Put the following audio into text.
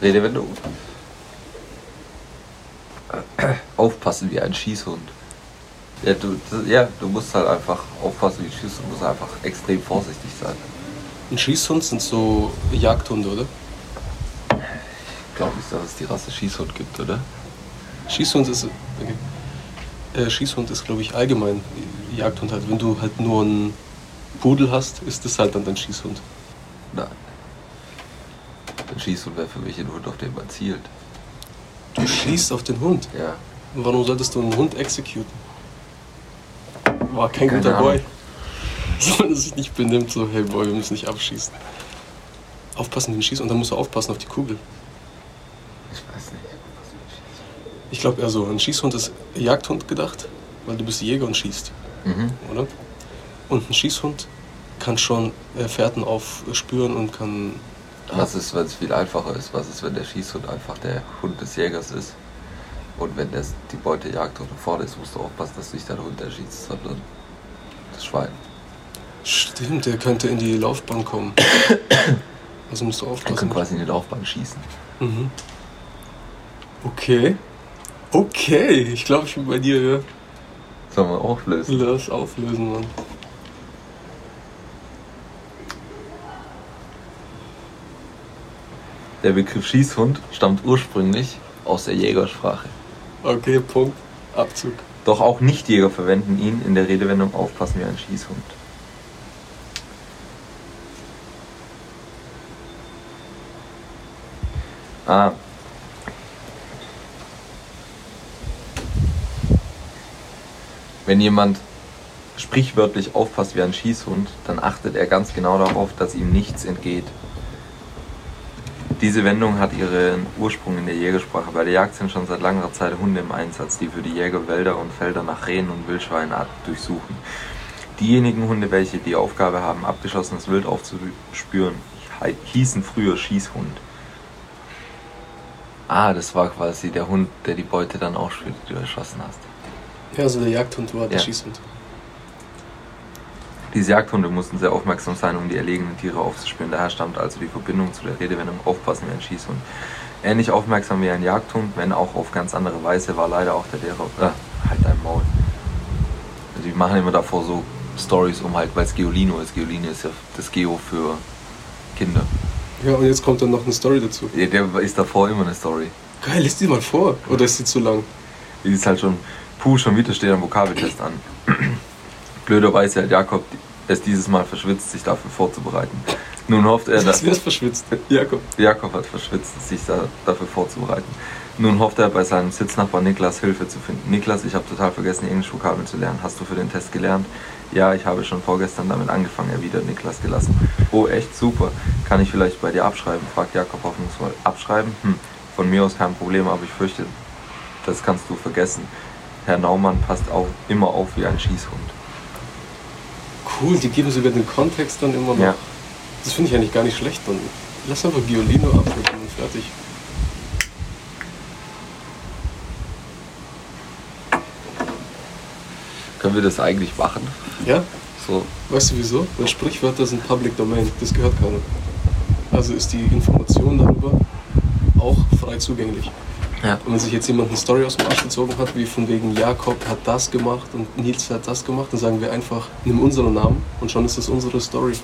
Redewendung. Aufpassen wie ein Schießhund. Ja du, ja, du musst halt einfach aufpassen wie ein Schießhund. Du musst einfach extrem vorsichtig sein. Ein Schießhund sind so Jagdhunde, oder? Ich glaube nicht, dass es die Rasse Schießhund gibt, oder? Schießhund ist. Okay. Äh, Schießhund ist, glaube ich, allgemein Jagdhund halt. Wenn du halt nur einen Pudel hast, ist das halt dann dein Schießhund. Nein. Ein Schießhund wäre für mich ein Hund, auf den man zielt. Du schießt auf den Hund? Ja. Und warum solltest du einen Hund exekuten? War kein Keine guter Ahnung. Boy. Soll sich nicht benimmt, so, hey Boy, wir müssen nicht abschießen. Aufpassen, den schießt und dann musst du aufpassen auf die Kugel. Ich weiß nicht. Ich glaube eher so, ein Schießhund ist Jagdhund gedacht, weil du bist Jäger und schießt, Mhm. oder? Und ein Schießhund kann schon äh, Fährten aufspüren und kann. Was ist, wenn es viel einfacher ist? Was ist, wenn der Schießhund einfach der Hund des Jägers ist? Und wenn das die Beute jagt oder vorne ist, musst du aufpassen, dass du nicht dein Hund erschießt, sondern das Schwein. Stimmt, der könnte in die Laufbahn kommen. Also musst du Er aufpassen. kann quasi in die Laufbahn schießen. Mhm. Okay. Okay, ich glaube, ich bin bei dir, ja. Sollen wir auflösen? Lass auflösen, Mann. Der Begriff Schießhund stammt ursprünglich aus der Jägersprache. Okay, Punkt. Abzug. Doch auch Nichtjäger verwenden ihn in der Redewendung aufpassen wie ein Schießhund. Ah. Wenn jemand sprichwörtlich aufpasst wie ein Schießhund, dann achtet er ganz genau darauf, dass ihm nichts entgeht. Diese Wendung hat ihren Ursprung in der Jägersprache. Bei der Jagd sind schon seit langer Zeit Hunde im Einsatz, die für die Jäger Wälder und Felder nach Rehen und Wildschweinen durchsuchen. Diejenigen Hunde, welche die Aufgabe haben, abgeschossenes Wild aufzuspüren, hießen früher Schießhund. Ah, das war quasi der Hund, der die Beute dann ausspürt, die du erschossen hast. Ja, also der Jagdhund war der Ja. Schießhund. Diese Jagdhunde mussten sehr aufmerksam sein, um die erlegenen Tiere aufzuspüren. Daher stammt also die Verbindung zu der Redewendung aufpassen wie ein Schießhund. Ähnlich aufmerksam wie ein Jagdhund, wenn auch auf ganz andere Weise, war leider auch der Lehrer. Äh, halt dein Maul. Also die machen immer davor so Stories um halt, weil es Geolino ist. Geolino ist ja das Geo für Kinder. Ja, und jetzt kommt dann noch eine Story dazu. Ja, Der ist davor immer eine Story. Geil, lies die mal vor. Oder ist die zu lang? Die ist halt schon, puh, schon wieder steht ein Vokabeltest an. Blöderweise hat Jakob es dieses Mal verschwitzt, sich dafür vorzubereiten. Nun hofft er, dass... Das wär's verschwitzt. Jakob. Jakob hat verschwitzt, sich da, dafür vorzubereiten. Nun hofft er, bei seinem Sitznachbar Niklas Hilfe zu finden. Niklas, ich habe total vergessen, die Englischvokabeln zu lernen. Hast du für den Test gelernt? Ja, ich habe schon vorgestern damit angefangen, erwidert Niklas gelassen. Oh, echt super. Kann ich vielleicht bei dir abschreiben? fragt Jakob hoffnungsvoll. Abschreiben? Hm, von mir aus kein Problem, aber ich fürchte, das kannst du vergessen. Herr Naumann passt auch immer auf wie ein Schießhund. Cool, die geben sogar den Kontext dann immer noch. Ja. Das finde ich eigentlich gar nicht schlecht. Dann lass einfach Giolino abdecken und fertig. Können wir das eigentlich machen? Ja? So, Weißt du wieso? Weil Sprichwörter sind Public Domain. Das gehört keiner. Also ist die Information darüber auch frei zugänglich. Ja. Und wenn sich jetzt jemand eine Story aus dem Arsch gezogen hat, wie von wegen Jakob hat das gemacht und Nils hat das gemacht, dann sagen wir einfach, nimm unseren Namen und schon ist das unsere Story.